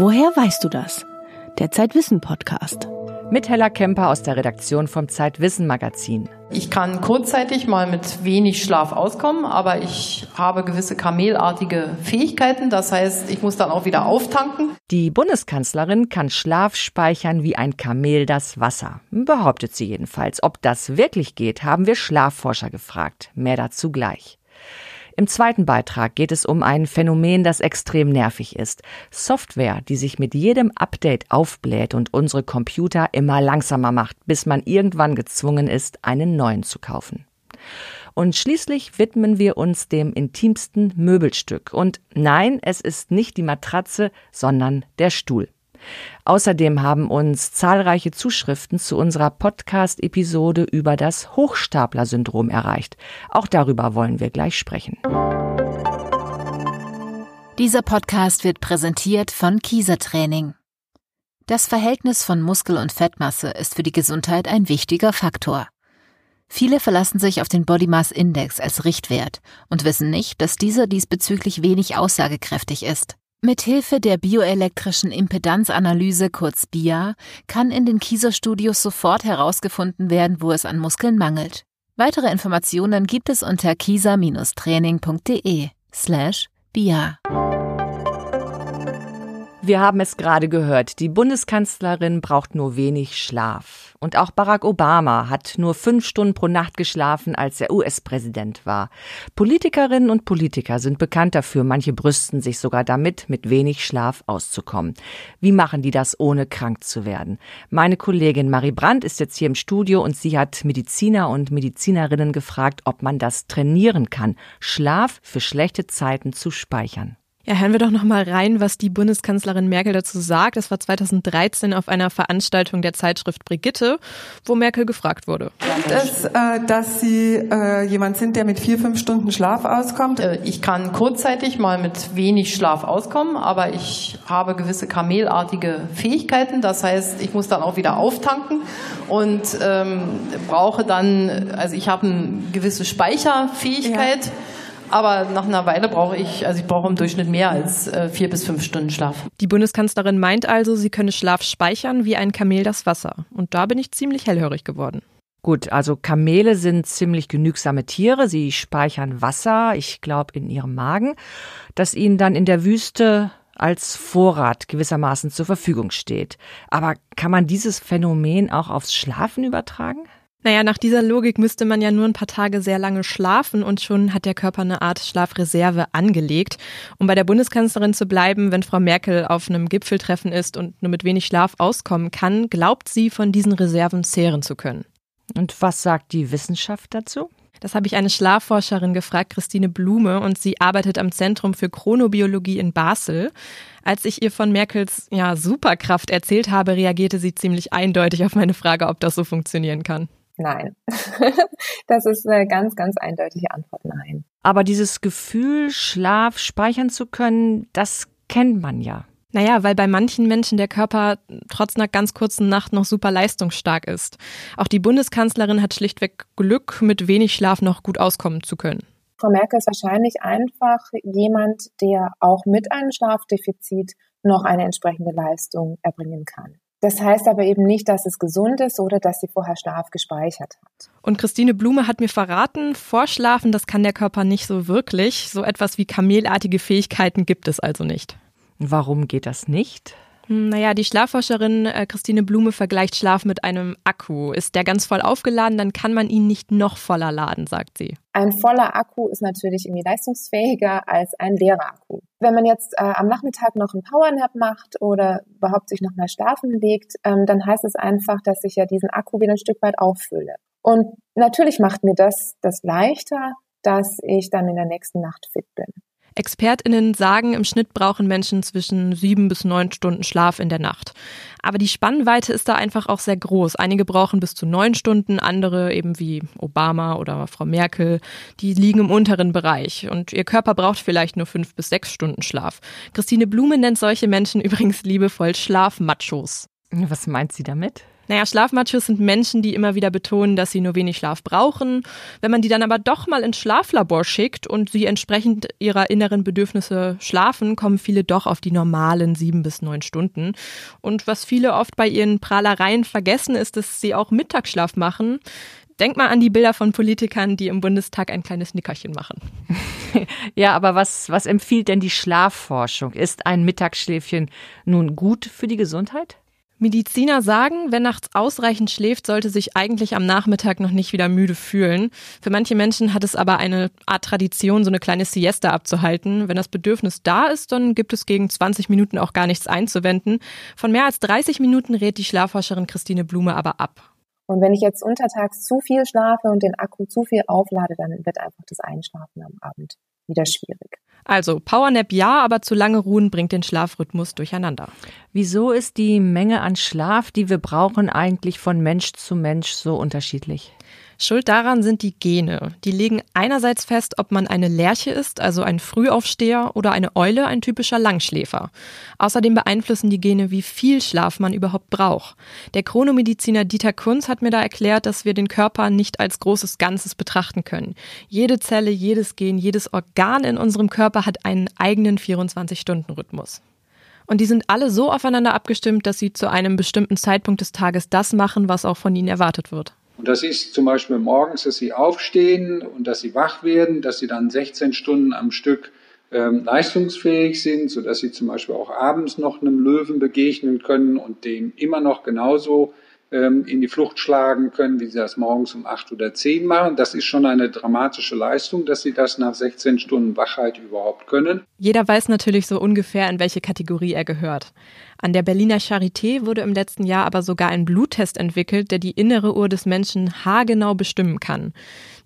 Woher weißt du das? Der Zeitwissen Podcast. Mit Hella Kemper aus der Redaktion vom Zeitwissen Magazin. Ich kann kurzzeitig mal mit wenig Schlaf auskommen, aber ich habe gewisse kamelartige Fähigkeiten. Das heißt, ich muss dann auch wieder auftanken. Die Bundeskanzlerin kann Schlaf speichern wie ein Kamel das Wasser. Behauptet sie jedenfalls. Ob das wirklich geht, haben wir Schlafforscher gefragt. Mehr dazu gleich. Im zweiten Beitrag geht es um ein Phänomen, das extrem nervig ist. Software, die sich mit jedem Update aufbläht und unsere Computer immer langsamer macht, bis man irgendwann gezwungen ist, einen neuen zu kaufen. Und schließlich widmen wir uns dem intimsten Möbelstück. Und nein, es ist nicht die Matratze, sondern der Stuhl. Außerdem haben uns zahlreiche Zuschriften zu unserer Podcast-Episode über das Hochstapler-Syndrom erreicht. Auch darüber wollen wir gleich sprechen. Dieser Podcast wird präsentiert von Kieser Training. Das Verhältnis von Muskel- und Fettmasse ist für die Gesundheit ein wichtiger Faktor. Viele verlassen sich auf den Body Mass Index als Richtwert und wissen nicht, dass dieser diesbezüglich wenig aussagekräftig ist. Mithilfe der bioelektrischen Impedanzanalyse kurz BIA kann in den Kieser-Studios sofort herausgefunden werden, wo es an Muskeln mangelt. Weitere Informationen gibt es unter kieser-training.de slash BIA. Wir haben es gerade gehört, die Bundeskanzlerin braucht nur wenig Schlaf. Und auch Barack Obama hat nur fünf Stunden pro Nacht geschlafen, als er US-Präsident war. Politikerinnen und Politiker sind bekannt dafür, manche brüsten sich sogar damit, mit wenig Schlaf auszukommen. Wie machen die das, ohne krank zu werden? Meine Kollegin Marie Brandt ist jetzt hier im Studio und sie hat Mediziner und Medizinerinnen gefragt, ob man das trainieren kann, Schlaf für schlechte Zeiten zu speichern. Ja, hören wir doch noch mal rein, was die Bundeskanzlerin Merkel dazu sagt. Das war 2013 auf einer Veranstaltung der Zeitschrift Brigitte, wo Merkel gefragt wurde. Das, äh, dass Sie äh, jemand sind, der mit vier, fünf Stunden Schlaf auskommt? Äh, ich kann kurzzeitig mal mit wenig Schlaf auskommen, aber ich habe gewisse kamelartige Fähigkeiten. Das heißt, ich muss dann auch wieder auftanken und ähm, brauche dann, also ich habe eine gewisse Speicherfähigkeit. Ja aber nach einer Weile brauche ich, also ich brauche im Durchschnitt mehr als äh, vier bis fünf Stunden Schlaf. Die Bundeskanzlerin meint also, sie könne Schlaf speichern wie ein Kamel das Wasser. Und da bin ich ziemlich hellhörig geworden. Gut, also Kamele sind ziemlich genügsame Tiere. Sie speichern Wasser, ich glaube, in ihrem Magen, das ihnen dann in der Wüste als Vorrat gewissermaßen zur Verfügung steht. Aber kann man dieses Phänomen auch aufs Schlafen übertragen? Naja, nach dieser Logik müsste man ja nur ein paar Tage sehr lange schlafen und schon hat der Körper eine Art Schlafreserve angelegt. Um bei der Bundeskanzlerin zu bleiben, wenn Frau Merkel auf einem Gipfeltreffen ist und nur mit wenig Schlaf auskommen kann, glaubt sie, von diesen Reserven zehren zu können. Und was sagt die Wissenschaft dazu? Das habe ich eine Schlafforscherin gefragt, Christine Blume, und sie arbeitet am Zentrum für Chronobiologie in Basel. Als ich ihr von Merkels ja, Superkraft erzählt habe, reagierte sie ziemlich eindeutig auf meine Frage, ob das so funktionieren kann. Nein. das ist eine ganz, ganz eindeutige Antwort, nein. Aber dieses Gefühl, Schlaf speichern zu können, das kennt man ja. Naja, weil bei manchen Menschen der Körper trotz einer ganz kurzen Nacht noch super leistungsstark ist. Auch die Bundeskanzlerin hat schlichtweg Glück, mit wenig Schlaf noch gut auskommen zu können. Frau Merkel ist wahrscheinlich einfach jemand, der auch mit einem Schlafdefizit noch eine entsprechende Leistung erbringen kann. Das heißt aber eben nicht, dass es gesund ist oder dass sie vorher Schlaf gespeichert hat. Und Christine Blume hat mir verraten, Vorschlafen, das kann der Körper nicht so wirklich. So etwas wie kamelartige Fähigkeiten gibt es also nicht. Warum geht das nicht? Hm, naja, die Schlafforscherin äh, Christine Blume vergleicht Schlaf mit einem Akku. Ist der ganz voll aufgeladen, dann kann man ihn nicht noch voller laden, sagt sie. Ein voller Akku ist natürlich irgendwie leistungsfähiger als ein leerer Akku. Wenn man jetzt äh, am Nachmittag noch einen Powernap macht oder überhaupt sich noch mal schlafen legt, ähm, dann heißt es einfach, dass ich ja diesen Akku wieder ein Stück weit auffülle. Und natürlich macht mir das das leichter, dass ich dann in der nächsten Nacht fit bin. ExpertInnen sagen, im Schnitt brauchen Menschen zwischen sieben bis neun Stunden Schlaf in der Nacht. Aber die Spannweite ist da einfach auch sehr groß. Einige brauchen bis zu neun Stunden, andere eben wie Obama oder Frau Merkel, die liegen im unteren Bereich. Und ihr Körper braucht vielleicht nur fünf bis sechs Stunden Schlaf. Christine Blume nennt solche Menschen übrigens liebevoll Schlafmachos. Was meint sie damit? Naja, Schlafmachos sind Menschen, die immer wieder betonen, dass sie nur wenig Schlaf brauchen. Wenn man die dann aber doch mal ins Schlaflabor schickt und sie entsprechend ihrer inneren Bedürfnisse schlafen, kommen viele doch auf die normalen sieben bis neun Stunden. Und was viele oft bei ihren Prahlereien vergessen, ist, dass sie auch Mittagsschlaf machen. Denk mal an die Bilder von Politikern, die im Bundestag ein kleines Nickerchen machen. ja, aber was, was empfiehlt denn die Schlafforschung? Ist ein Mittagsschläfchen nun gut für die Gesundheit? Mediziner sagen, wer nachts ausreichend schläft, sollte sich eigentlich am Nachmittag noch nicht wieder müde fühlen. Für manche Menschen hat es aber eine Art Tradition, so eine kleine Siesta abzuhalten. Wenn das Bedürfnis da ist, dann gibt es gegen 20 Minuten auch gar nichts einzuwenden. Von mehr als 30 Minuten rät die Schlafforscherin Christine Blume aber ab. Und wenn ich jetzt untertags zu viel schlafe und den Akku zu viel auflade, dann wird einfach das Einschlafen am Abend wieder schwierig. Also Powernap ja, aber zu lange ruhen bringt den Schlafrhythmus durcheinander. Wieso ist die Menge an Schlaf, die wir brauchen, eigentlich von Mensch zu Mensch so unterschiedlich? Schuld daran sind die Gene. Die legen einerseits fest, ob man eine Lerche ist, also ein Frühaufsteher, oder eine Eule, ein typischer Langschläfer. Außerdem beeinflussen die Gene, wie viel Schlaf man überhaupt braucht. Der Chronomediziner Dieter Kunz hat mir da erklärt, dass wir den Körper nicht als großes Ganzes betrachten können. Jede Zelle, jedes Gen, jedes Organ in unserem Körper hat einen eigenen 24-Stunden-Rhythmus. Und die sind alle so aufeinander abgestimmt, dass sie zu einem bestimmten Zeitpunkt des Tages das machen, was auch von ihnen erwartet wird. Und das ist zum Beispiel morgens, dass sie aufstehen und dass sie wach werden, dass sie dann 16 Stunden am Stück ähm, leistungsfähig sind, sodass sie zum Beispiel auch abends noch einem Löwen begegnen können und dem immer noch genauso ähm, in die Flucht schlagen können, wie sie das morgens um acht oder zehn machen. Das ist schon eine dramatische Leistung, dass sie das nach 16 Stunden Wachheit überhaupt können. Jeder weiß natürlich so ungefähr, in welche Kategorie er gehört. An der Berliner Charité wurde im letzten Jahr aber sogar ein Bluttest entwickelt, der die innere Uhr des Menschen haargenau bestimmen kann.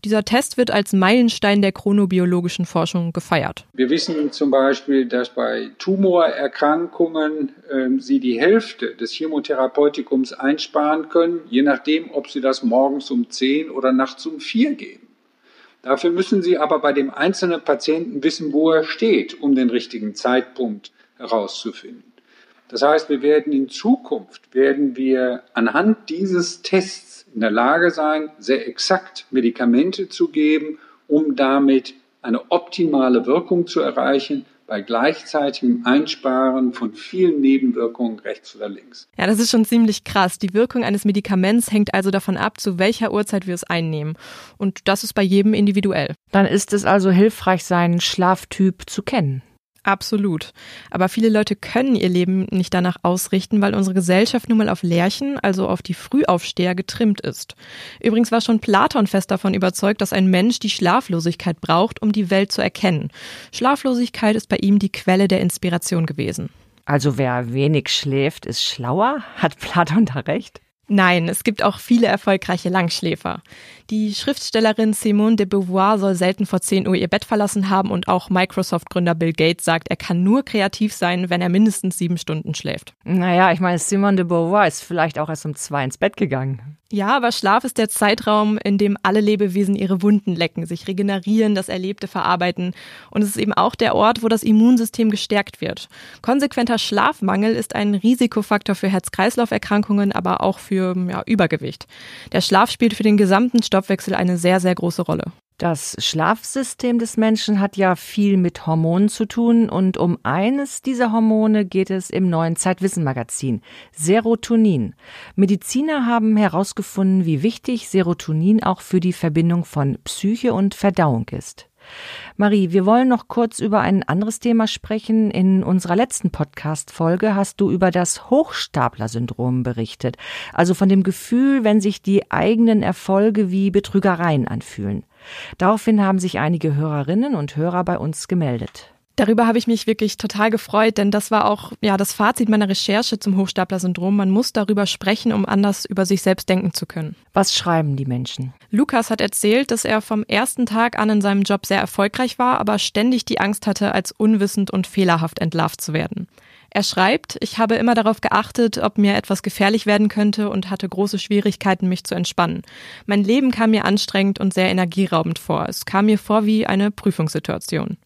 Dieser Test wird als Meilenstein der chronobiologischen Forschung gefeiert. Wir wissen zum Beispiel, dass bei Tumorerkrankungen äh, Sie die Hälfte des Chemotherapeutikums einsparen können, je nachdem, ob Sie das morgens um 10 oder nachts um 4 geben. Dafür müssen Sie aber bei dem einzelnen Patienten wissen, wo er steht, um den richtigen Zeitpunkt herauszufinden. Das heißt, wir werden in Zukunft, werden wir anhand dieses Tests in der Lage sein, sehr exakt Medikamente zu geben, um damit eine optimale Wirkung zu erreichen, bei gleichzeitigem Einsparen von vielen Nebenwirkungen rechts oder links. Ja, das ist schon ziemlich krass. Die Wirkung eines Medikaments hängt also davon ab, zu welcher Uhrzeit wir es einnehmen. Und das ist bei jedem individuell. Dann ist es also hilfreich, seinen Schlaftyp zu kennen. Absolut. Aber viele Leute können ihr Leben nicht danach ausrichten, weil unsere Gesellschaft nun mal auf Lärchen, also auf die Frühaufsteher, getrimmt ist. Übrigens war schon Platon fest davon überzeugt, dass ein Mensch die Schlaflosigkeit braucht, um die Welt zu erkennen. Schlaflosigkeit ist bei ihm die Quelle der Inspiration gewesen. Also wer wenig schläft, ist schlauer? Hat Platon da recht? Nein, es gibt auch viele erfolgreiche Langschläfer. Die Schriftstellerin Simone de Beauvoir soll selten vor 10 Uhr ihr Bett verlassen haben und auch Microsoft-Gründer Bill Gates sagt, er kann nur kreativ sein, wenn er mindestens sieben Stunden schläft. Naja, ich meine, Simone de Beauvoir ist vielleicht auch erst um zwei ins Bett gegangen. Ja, aber Schlaf ist der Zeitraum, in dem alle Lebewesen ihre Wunden lecken, sich regenerieren, das Erlebte verarbeiten. Und es ist eben auch der Ort, wo das Immunsystem gestärkt wird. Konsequenter Schlafmangel ist ein Risikofaktor für Herz-Kreislauf-Erkrankungen, aber auch für ja, Übergewicht. Der Schlaf spielt für den gesamten Stoffwechsel eine sehr, sehr große Rolle. Das Schlafsystem des Menschen hat ja viel mit Hormonen zu tun und um eines dieser Hormone geht es im neuen Zeitwissen Magazin, Serotonin. Mediziner haben herausgefunden, wie wichtig Serotonin auch für die Verbindung von Psyche und Verdauung ist. Marie, wir wollen noch kurz über ein anderes Thema sprechen. In unserer letzten Podcast-Folge hast du über das Hochstapler-Syndrom berichtet. Also von dem Gefühl, wenn sich die eigenen Erfolge wie Betrügereien anfühlen. Daraufhin haben sich einige Hörerinnen und Hörer bei uns gemeldet. Darüber habe ich mich wirklich total gefreut, denn das war auch ja das Fazit meiner Recherche zum Hochstapler-Syndrom. Man muss darüber sprechen, um anders über sich selbst denken zu können. Was schreiben die Menschen? Lukas hat erzählt, dass er vom ersten Tag an in seinem Job sehr erfolgreich war, aber ständig die Angst hatte, als unwissend und fehlerhaft entlarvt zu werden. Er schreibt, ich habe immer darauf geachtet, ob mir etwas gefährlich werden könnte und hatte große Schwierigkeiten, mich zu entspannen. Mein Leben kam mir anstrengend und sehr energieraubend vor. Es kam mir vor wie eine Prüfungssituation.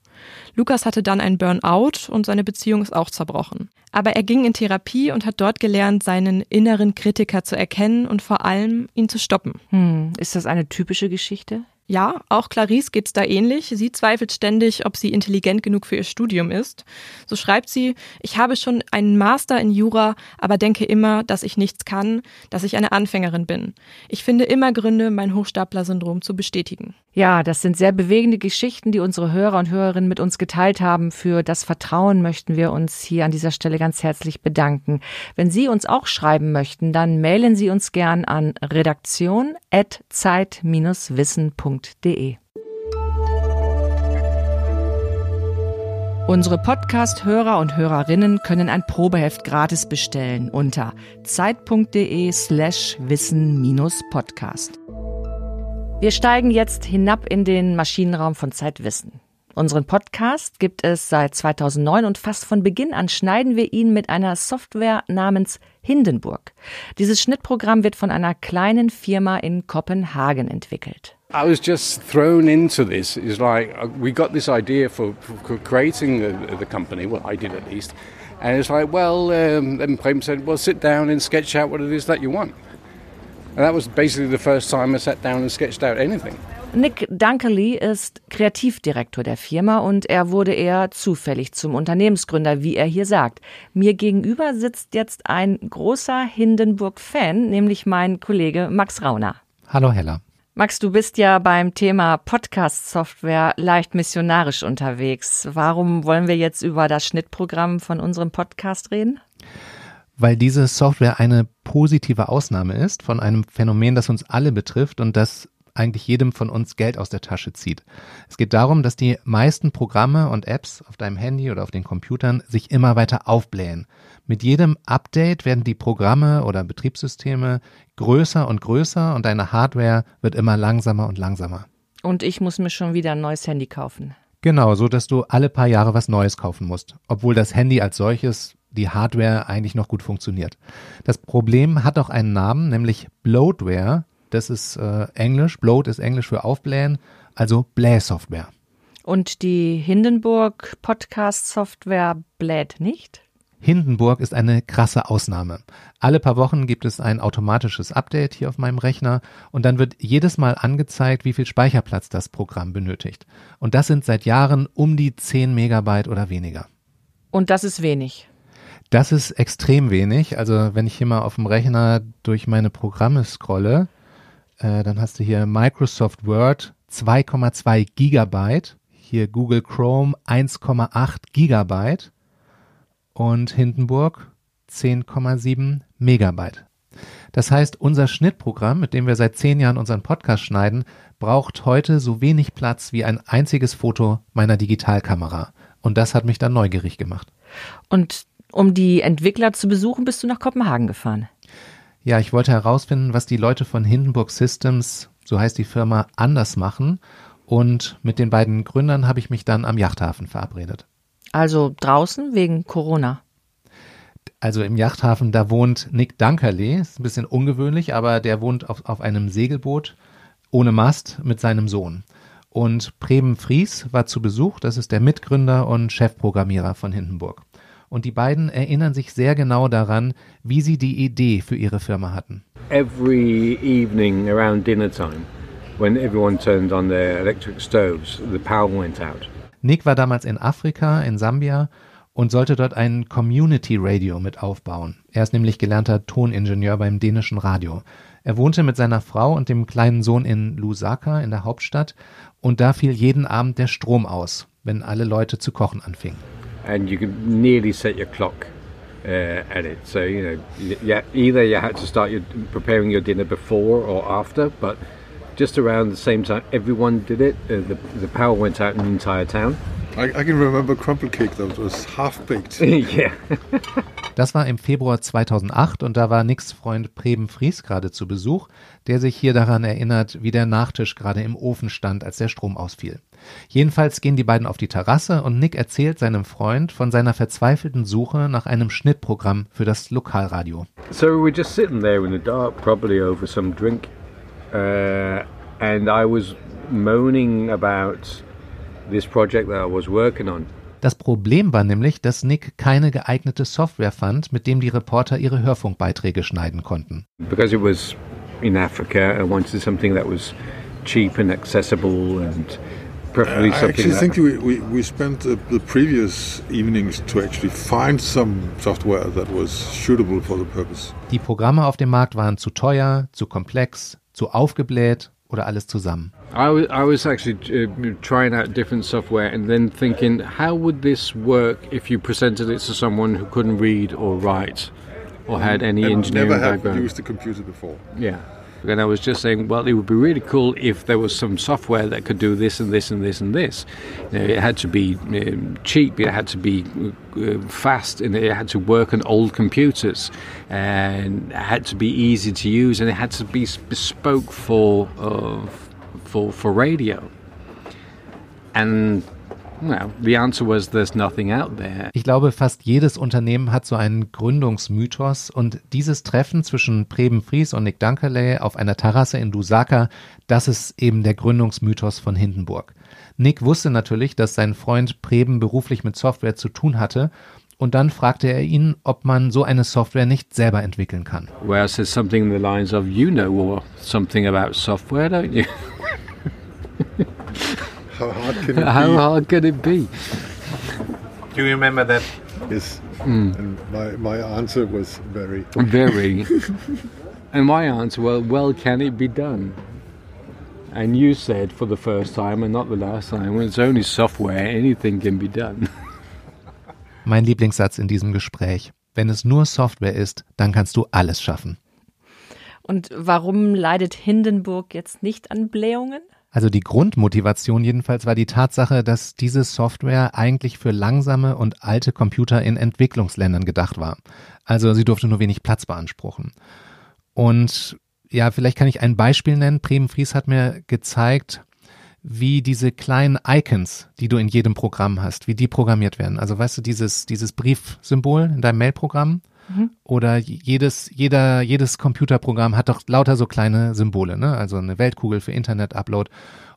Lukas hatte dann einen Burnout und seine Beziehung ist auch zerbrochen. Aber er ging in Therapie und hat dort gelernt, seinen inneren Kritiker zu erkennen und vor allem ihn zu stoppen. Hm, ist das eine typische Geschichte? Ja, auch Clarice geht's da ähnlich. Sie zweifelt ständig, ob sie intelligent genug für ihr Studium ist. So schreibt sie, ich habe schon einen Master in Jura, aber denke immer, dass ich nichts kann, dass ich eine Anfängerin bin. Ich finde immer Gründe, mein Hochstapler-Syndrom zu bestätigen. Ja, das sind sehr bewegende Geschichten, die unsere Hörer und Hörerinnen mit uns geteilt haben. Für das Vertrauen möchten wir uns hier an dieser Stelle ganz herzlich bedanken. Wenn Sie uns auch schreiben möchten, dann mailen Sie uns gern an redaktion@zeit-wissen.de www.podcast.de. Unsere Podcast-Hörer und Hörerinnen können ein Probeheft gratis bestellen unter zeit.de slash wissen-podcast. Wir steigen jetzt hinab in den Maschinenraum von Zeitwissen. Unseren Podcast gibt es seit 2009 und fast von Beginn an schneiden wir ihn mit einer Software namens Hindenburg. Dieses Schnittprogramm wird von einer kleinen Firma in Kopenhagen entwickelt. I was just thrown into this. It's like uh, we got this idea for, for creating the, the, company. Well, I did at least. And it's like, well, um, then Prem said, well, sit down and sketch out what it is that you want. And that was basically the first time I sat down and sketched out anything. Nick Dunkerley ist Kreativdirektor der Firma und er wurde eher zufällig zum Unternehmensgründer, wie er hier sagt. Mir gegenüber sitzt jetzt ein großer Hindenburg-Fan, nämlich mein Kollege Max Rauner. Hallo Hella. Max, du bist ja beim Thema Podcast-Software leicht missionarisch unterwegs. Warum wollen wir jetzt über das Schnittprogramm von unserem Podcast reden? Weil diese Software eine positive Ausnahme ist von einem Phänomen, das uns alle betrifft und das eigentlich jedem von uns Geld aus der Tasche zieht. Es geht darum, dass die meisten Programme und Apps auf deinem Handy oder auf den Computern sich immer weiter aufblähen. Mit jedem Update werden die Programme oder Betriebssysteme größer und größer und deine Hardware wird immer langsamer und langsamer. Und ich muss mir schon wieder ein neues Handy kaufen. Genau, so dass du alle paar Jahre was Neues kaufen musst, obwohl das Handy als solches die Hardware eigentlich noch gut funktioniert. Das Problem hat auch einen Namen, nämlich Bloatware, das ist äh, Englisch. Bloat ist Englisch für aufblähen, also Blähsoftware. Und die Hindenburg Podcast Software bläht nicht? Hindenburg ist eine krasse Ausnahme. Alle paar Wochen gibt es ein automatisches Update hier auf meinem Rechner und dann wird jedes Mal angezeigt, wie viel Speicherplatz das Programm benötigt. Und das sind seit Jahren um die 10 Megabyte oder weniger. Und das ist wenig. Das ist extrem wenig. Also wenn ich hier mal auf dem Rechner durch meine Programme scrolle, äh, dann hast du hier Microsoft Word 2,2 Gigabyte, hier Google Chrome 1,8 Gigabyte und Hindenburg 10,7 Megabyte. Das heißt, unser Schnittprogramm, mit dem wir seit zehn Jahren unseren Podcast schneiden, braucht heute so wenig Platz wie ein einziges Foto meiner Digitalkamera. Und das hat mich dann neugierig gemacht. Und um die Entwickler zu besuchen, bist du nach Kopenhagen gefahren? Ja, ich wollte herausfinden, was die Leute von Hindenburg Systems, so heißt die Firma, anders machen. Und mit den beiden Gründern habe ich mich dann am Yachthafen verabredet. Also draußen wegen Corona. Also im Yachthafen, da wohnt Nick Dunkerley, ist ein bisschen ungewöhnlich, aber der wohnt auf, auf einem Segelboot ohne Mast mit seinem Sohn. Und Preben Fries war zu Besuch, das ist der Mitgründer und Chefprogrammierer von Hindenburg und die beiden erinnern sich sehr genau daran, wie sie die Idee für ihre Firma hatten. Every evening around dinner time, when everyone turned on their electric stoves, the power went out. Nick war damals in Afrika, in Sambia und sollte dort ein Community Radio mit aufbauen. Er ist nämlich gelernter Toningenieur beim dänischen Radio. Er wohnte mit seiner Frau und dem kleinen Sohn in Lusaka in der Hauptstadt und da fiel jeden Abend der Strom aus, wenn alle Leute zu kochen anfingen and you could nearly set your clock uh, at it. So you know, yeah, either you had to start your, preparing your dinner before or after, but just around the same time, everyone did it. Uh, the the power went out in the entire town. I, I can remember crumple cake that was half baked. yeah. Das war im Februar 2008 und da war Nicks Freund Preben Fries gerade zu Besuch, der sich hier daran erinnert, wie der Nachtisch gerade im Ofen stand, als der Strom ausfiel. Jedenfalls gehen die beiden auf die Terrasse und Nick erzählt seinem Freund von seiner verzweifelten Suche nach einem Schnittprogramm für das Lokalradio. So we're just sitting there in the dark, probably over some drink, uh, and I was moaning about this project that I was working on. Das Problem war nämlich, dass Nick keine geeignete Software fand, mit dem die Reporter ihre Hörfunkbeiträge schneiden konnten. Because it was in Africa, I wanted something that was cheap and accessible and preferably I something actually that think we, we, we spent the, the previous evenings to actually find some software that was suitable for the purpose. Die Programme auf dem Markt waren zu teuer, zu komplex, zu aufgebläht oder alles zusammen. I was, I was actually uh, trying out different software and then thinking, how would this work if you presented it to someone who couldn't read or write or had any and engineering never have background? used a computer before. Yeah. And I was just saying, well, it would be really cool if there was some software that could do this and this and this and this. It had to be um, cheap, it had to be uh, fast, and it had to work on old computers, and it had to be easy to use, and it had to be bespoke for uh, for for radio. And well. Ich glaube, fast jedes Unternehmen hat so einen Gründungsmythos und dieses Treffen zwischen Preben Fries und Nick Dunkerley auf einer Terrasse in Lusaka, das ist eben der Gründungsmythos von Hindenburg. Nick wusste natürlich, dass sein Freund Preben beruflich mit Software zu tun hatte und dann fragte er ihn, ob man so eine Software nicht selber entwickeln kann. Where I said something in the lines of, you know something about software, don't you? How hard can it How be? hard can it be? Do you remember that? Yes. Mm. And my, my answer was very. Very. and my answer, well, well, can it be done? And you said for the first time and not the last time, when it's only software, anything can be done. Mein Lieblingssatz in diesem Gespräch. Wenn es nur Software ist, dann kannst du alles schaffen. Und warum leidet Hindenburg jetzt nicht an Blähungen? Also die Grundmotivation jedenfalls war die Tatsache, dass diese Software eigentlich für langsame und alte Computer in Entwicklungsländern gedacht war. Also sie durfte nur wenig Platz beanspruchen. Und ja, vielleicht kann ich ein Beispiel nennen. Preben Fries hat mir gezeigt, wie diese kleinen Icons, die du in jedem Programm hast, wie die programmiert werden. Also weißt du, dieses, dieses Briefsymbol in deinem Mailprogramm Mhm. oder jedes, jeder, jedes Computerprogramm hat doch lauter so kleine Symbole, ne? Also eine Weltkugel für Internet-Upload.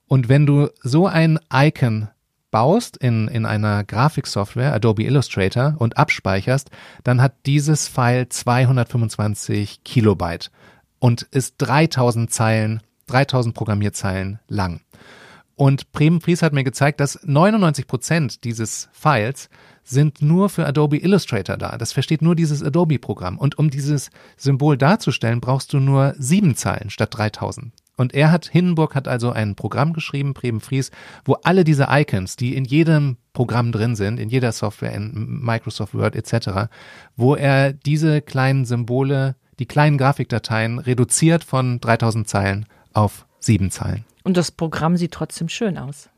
Und wenn du so ein Icon baust in, in einer Grafiksoftware, Adobe Illustrator, und abspeicherst, dann hat dieses File 225 Kilobyte und ist 3000 Zeilen, 3000 Programmierzeilen lang. Und Bremen Fries hat mir gezeigt, dass 99 Prozent dieses Files sind nur für Adobe Illustrator da. Das versteht nur dieses Adobe-Programm. Und um dieses Symbol darzustellen, brauchst du nur sieben Zeilen statt 3000. Und er hat, Hindenburg hat also ein Programm geschrieben, Bremen Fries, wo alle diese Icons, die in jedem Programm drin sind, in jeder Software, in Microsoft Word etc., wo er diese kleinen Symbole, die kleinen Grafikdateien reduziert von 3000 Zeilen auf sieben Zeilen. Und das Programm sieht trotzdem schön aus.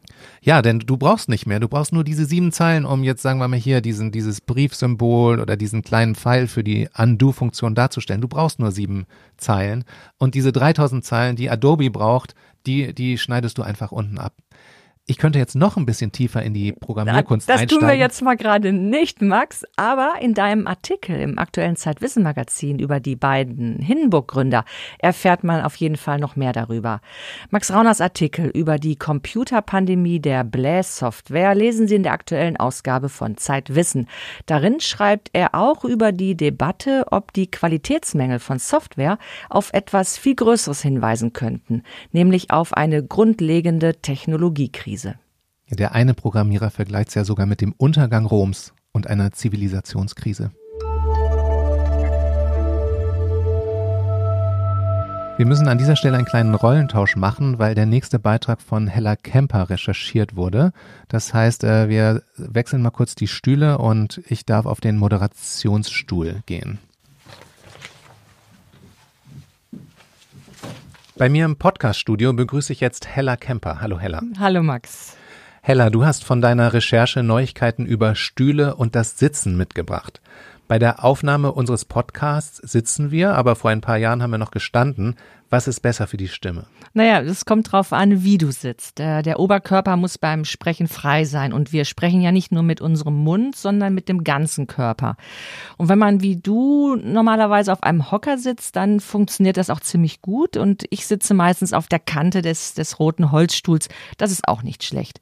Ja, denn du brauchst nicht mehr. Du brauchst nur diese sieben Zeilen, um jetzt, sagen wir mal hier, diesen, dieses Briefsymbol oder diesen kleinen Pfeil für die Undo-Funktion darzustellen. Du brauchst nur sieben Zeilen. Und diese 3000 Zeilen, die Adobe braucht, die, die schneidest du einfach unten ab. Ich könnte jetzt noch ein bisschen tiefer in die Programmierkunst das einsteigen. tun wir jetzt mal gerade nicht, Max, aber in deinem Artikel im aktuellen Zeitwissen-Magazin über die beiden Hindenburg-Gründer erfährt man auf jeden Fall noch mehr darüber. Max Rauners Artikel über die Computerpandemie der Bläs-Software lesen Sie in der aktuellen Ausgabe von Zeitwissen. Darin schreibt er auch über die Debatte, ob die Qualitätsmängel von Software auf etwas viel Größeres hinweisen könnten, nämlich auf eine grundlegende Technologiekrise. Der eine Programmierer vergleicht es ja sogar mit dem Untergang Roms und einer Zivilisationskrise. Wir müssen an dieser Stelle einen kleinen Rollentausch machen, weil der nächste Beitrag von Hella Kemper recherchiert wurde. Das heißt, äh, wir wechseln mal kurz die Stühle und ich darf auf den Moderationsstuhl gehen. Bei mir im Podcaststudio begrüße ich jetzt Hella Kemper. Hallo Hella. Hallo Max. Hella, du hast von deiner Recherche Neuigkeiten über Stühle und das Sitzen mitgebracht. Bei der Aufnahme unseres Podcasts sitzen wir, aber vor ein paar Jahren haben wir noch gestanden. Was ist besser für die Stimme? Naja, es kommt drauf an, wie du sitzt. Der, der, Oberkörper muss beim Sprechen frei sein. Und wir sprechen ja nicht nur mit unserem Mund, sondern mit dem ganzen Körper. Und wenn man wie du normalerweise auf einem Hocker sitzt, dann funktioniert das auch ziemlich gut. Und ich sitze meistens auf der Kante des, des roten Holzstuhls. Das ist auch nicht schlecht.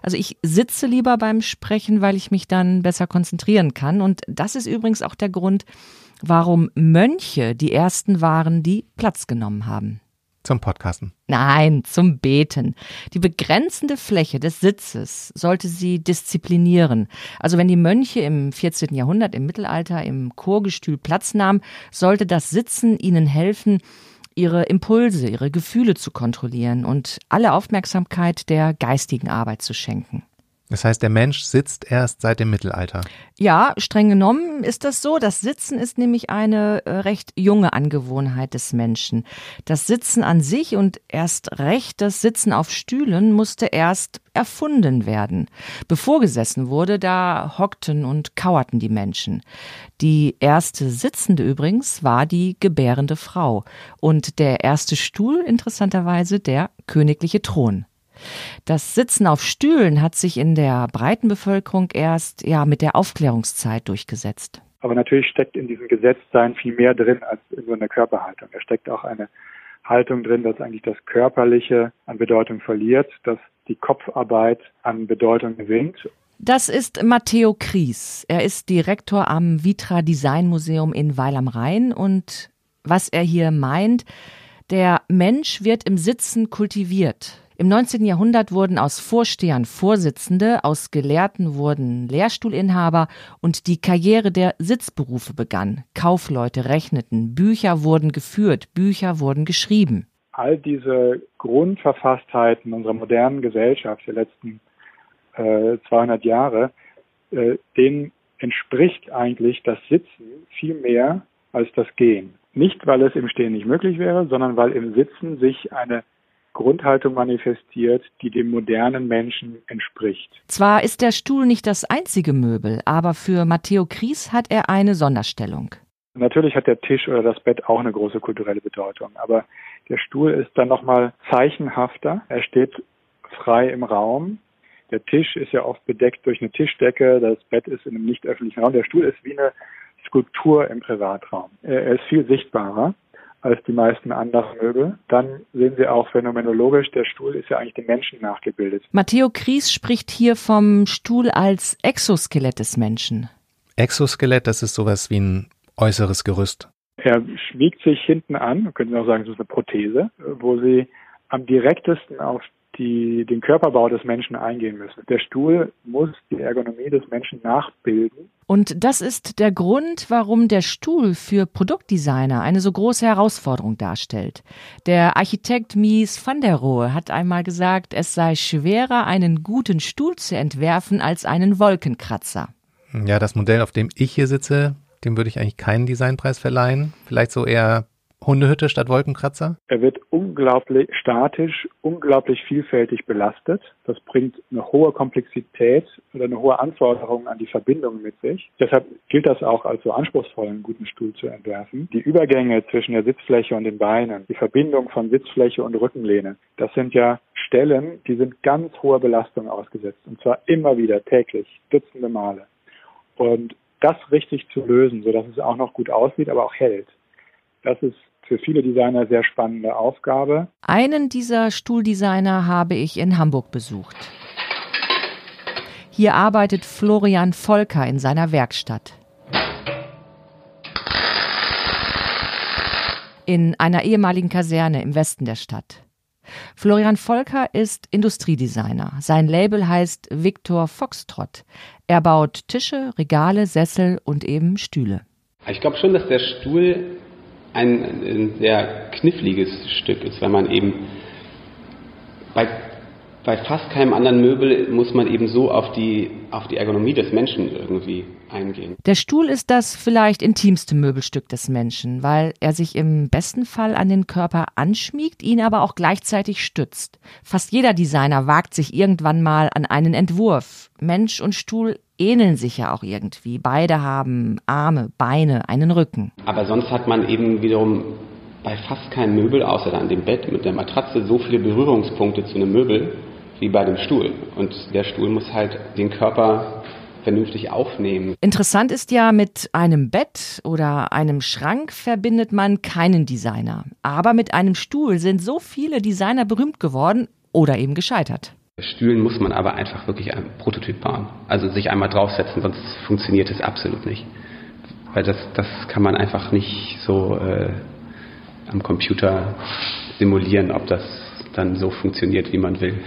Also ich sitze lieber beim Sprechen, weil ich mich dann besser konzentrieren kann. Und das ist übrigens auch der Grund, warum Mönche die ersten waren, die Platz genommen haben. Zum Podcasten. Nein, zum Beten. Die begrenzende Fläche des Sitzes sollte sie disziplinieren. Also wenn die Mönche im 14. Jahrhundert im Mittelalter im Chorgestühl Platz nahmen, sollte das Sitzen ihnen helfen, ihre Impulse, ihre Gefühle zu kontrollieren und alle Aufmerksamkeit der geistigen Arbeit zu schenken. Das heißt, der Mensch sitzt erst seit dem Mittelalter. Ja, streng genommen ist das so. Das Sitzen ist nämlich eine äh, recht junge Angewohnheit des Menschen. Das Sitzen an sich und erst recht das Sitzen auf Stühlen musste erst erfunden werden. Bevor gesessen wurde, da hockten und kauerten die Menschen. Die erste Sitzende übrigens war die gebärende Frau und der erste Stuhl interessanterweise der königliche Thron. Das Sitzen auf Stühlen hat sich in der breiten Bevölkerung erst ja mit der Aufklärungszeit durchgesetzt. Aber natürlich steckt in diesem Gesetzsein viel mehr drin als in so einer Körperhaltung. Da steckt auch eine Haltung drin, dass eigentlich das Körperliche an Bedeutung verliert, dass die Kopfarbeit an Bedeutung gewinnt. Das ist Matteo Kries. Er ist Direktor am Vitra Design Museum in Weil am Rhein und was er hier meint, der Mensch wird im Sitzen kultiviert. Im 19. Jahrhundert wurden aus Vorstehern Vorsitzende, aus Gelehrten wurden Lehrstuhlinhaber und die Karriere der Sitzberufe begann. Kaufleute rechneten, Bücher wurden geführt, Bücher wurden geschrieben. All diese Grundverfasstheiten unserer modernen Gesellschaft der letzten äh, 200 Jahre, äh, denen entspricht eigentlich das Sitzen viel mehr als das Gehen. Nicht, weil es im Stehen nicht möglich wäre, sondern weil im Sitzen sich eine Grundhaltung manifestiert, die dem modernen Menschen entspricht. Zwar ist der Stuhl nicht das einzige Möbel, aber für Matteo Kries hat er eine Sonderstellung. Natürlich hat der Tisch oder das Bett auch eine große kulturelle Bedeutung, aber der Stuhl ist dann nochmal zeichenhafter. Er steht frei im Raum. Der Tisch ist ja oft bedeckt durch eine Tischdecke, das Bett ist in einem nicht öffentlichen Raum. Der Stuhl ist wie eine Skulptur im Privatraum. Er ist viel sichtbarer als die meisten anderen Möbel. Dann sehen Sie auch phänomenologisch, der Stuhl ist ja eigentlich dem Menschen nachgebildet. Matteo Kries spricht hier vom Stuhl als Exoskelett des Menschen. Exoskelett, das ist sowas wie ein äußeres Gerüst. Er schmiegt sich hinten an, man könnte auch sagen, das ist eine Prothese, wo Sie am direktesten auf die den Körperbau des Menschen eingehen müssen. Der Stuhl muss die Ergonomie des Menschen nachbilden. Und das ist der Grund, warum der Stuhl für Produktdesigner eine so große Herausforderung darstellt. Der Architekt Mies van der Rohe hat einmal gesagt, es sei schwerer, einen guten Stuhl zu entwerfen als einen Wolkenkratzer. Ja, das Modell, auf dem ich hier sitze, dem würde ich eigentlich keinen Designpreis verleihen. Vielleicht so eher Hundehütte statt Wolkenkratzer? Er wird unglaublich statisch, unglaublich vielfältig belastet. Das bringt eine hohe Komplexität oder eine hohe Anforderung an die Verbindung mit sich. Deshalb gilt das auch als so anspruchsvoll, einen guten Stuhl zu entwerfen. Die Übergänge zwischen der Sitzfläche und den Beinen, die Verbindung von Sitzfläche und Rückenlehne, das sind ja Stellen, die sind ganz hoher Belastung ausgesetzt. Und zwar immer wieder täglich, dutzende Male. Und das richtig zu lösen, sodass es auch noch gut aussieht, aber auch hält. Das ist für viele Designer sehr spannende Aufgabe. Einen dieser Stuhldesigner habe ich in Hamburg besucht. Hier arbeitet Florian Volker in seiner Werkstatt. In einer ehemaligen Kaserne im Westen der Stadt. Florian Volker ist Industriedesigner. Sein Label heißt Victor Foxtrot. Er baut Tische, Regale, Sessel und eben Stühle. Ich glaube schon, dass der Stuhl ein, ein sehr kniffliges Stück ist, weil man eben bei, bei fast keinem anderen Möbel muss man eben so auf die, auf die Ergonomie des Menschen irgendwie eingehen. Der Stuhl ist das vielleicht intimste Möbelstück des Menschen, weil er sich im besten Fall an den Körper anschmiegt, ihn aber auch gleichzeitig stützt. Fast jeder Designer wagt sich irgendwann mal an einen Entwurf. Mensch und Stuhl ähneln sich ja auch irgendwie. Beide haben Arme, Beine, einen Rücken. Aber sonst hat man eben wiederum bei fast keinem Möbel, außer an dem Bett mit der Matratze, so viele Berührungspunkte zu einem Möbel wie bei dem Stuhl. Und der Stuhl muss halt den Körper vernünftig aufnehmen. Interessant ist ja, mit einem Bett oder einem Schrank verbindet man keinen Designer. Aber mit einem Stuhl sind so viele Designer berühmt geworden oder eben gescheitert. Stühlen muss man aber einfach wirklich einen Prototyp bauen. Also sich einmal draufsetzen, sonst funktioniert es absolut nicht. Weil das, das kann man einfach nicht so äh, am Computer simulieren, ob das dann so funktioniert, wie man will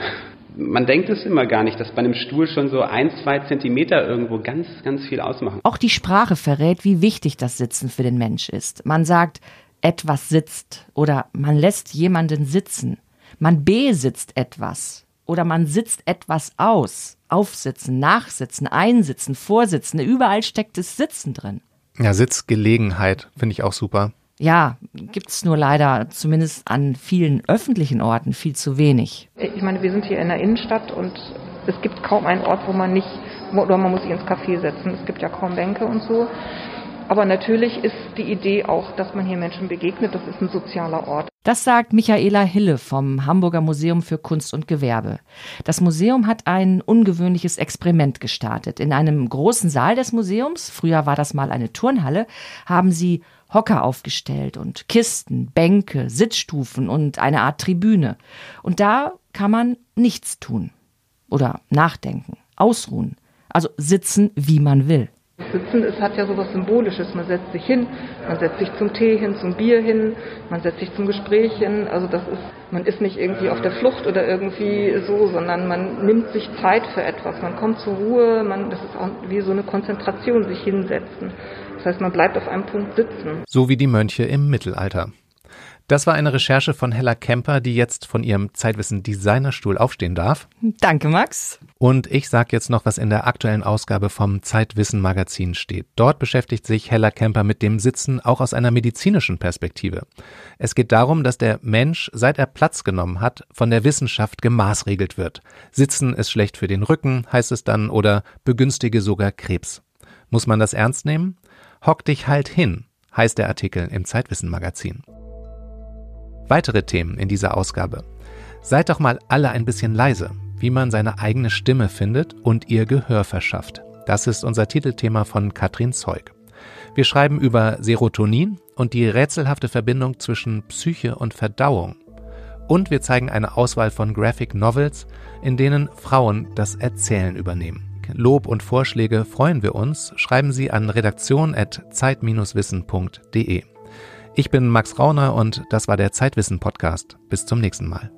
man denkt es immer gar nicht, dass bei einem Stuhl schon so ein, zwei Zentimeter irgendwo ganz, ganz viel ausmachen. Auch die Sprache verrät, wie wichtig das Sitzen für den Mensch ist. Man sagt, etwas sitzt oder man lässt jemanden sitzen. Man besitzt etwas oder man sitzt etwas aus. Aufsitzen, nachsitzen, einsitzen, vorsitzen. Überall steckt das Sitzen drin. Ja, Sitzgelegenheit finde ich auch super. Ja, gibt es nur leider zumindest an vielen öffentlichen Orten viel zu wenig. Ich meine, wir sind hier in der Innenstadt und es gibt kaum einen Ort, wo man nicht, oder man muss sich ins Café setzen. Es gibt ja kaum Bänke und so. Aber natürlich ist die Idee auch, dass man hier Menschen begegnet. Das ist ein sozialer Ort. Das sagt Michaela Hille vom Hamburger Museum für Kunst und Gewerbe. Das Museum hat ein ungewöhnliches Experiment gestartet. In einem großen Saal des Museums, früher war das mal eine Turnhalle, haben sie Hocker aufgestellt und Kisten, Bänke, Sitzstufen und eine Art Tribüne. Und da kann man nichts tun oder nachdenken, ausruhen, also sitzen, wie man will. Sitzen, es hat ja sowas Symbolisches. Man setzt sich hin, man setzt sich zum Tee hin, zum Bier hin, man setzt sich zum Gespräch hin. Also das ist, man ist nicht irgendwie auf der Flucht oder irgendwie so, sondern man nimmt sich Zeit für etwas. Man kommt zur Ruhe, man, das ist auch wie so eine Konzentration, sich hinsetzen. Das heißt, man bleibt auf einem Punkt sitzen. So wie die Mönche im Mittelalter. Das war eine Recherche von Hella Kemper, die jetzt von ihrem Zeitwissen Designerstuhl aufstehen darf. Danke, Max. Und ich sage jetzt noch, was in der aktuellen Ausgabe vom Zeitwissen Magazin steht. Dort beschäftigt sich Hella Kemper mit dem Sitzen auch aus einer medizinischen Perspektive. Es geht darum, dass der Mensch, seit er Platz genommen hat, von der Wissenschaft gemaßregelt wird. Sitzen ist schlecht für den Rücken, heißt es dann, oder begünstige sogar Krebs. Muss man das ernst nehmen? Hock dich halt hin, heißt der Artikel im Zeitwissen Magazin. Weitere Themen in dieser Ausgabe. Seid doch mal alle ein bisschen leise, wie man seine eigene Stimme findet und ihr Gehör verschafft. Das ist unser Titelthema von Katrin Zeug. Wir schreiben über Serotonin und die rätselhafte Verbindung zwischen Psyche und Verdauung. Und wir zeigen eine Auswahl von Graphic Novels, in denen Frauen das Erzählen übernehmen. Lob und Vorschläge freuen wir uns. Schreiben Sie an redaktion.zeit-wissen.de. Ich bin Max Rauner und das war der Zeitwissen Podcast. Bis zum nächsten Mal.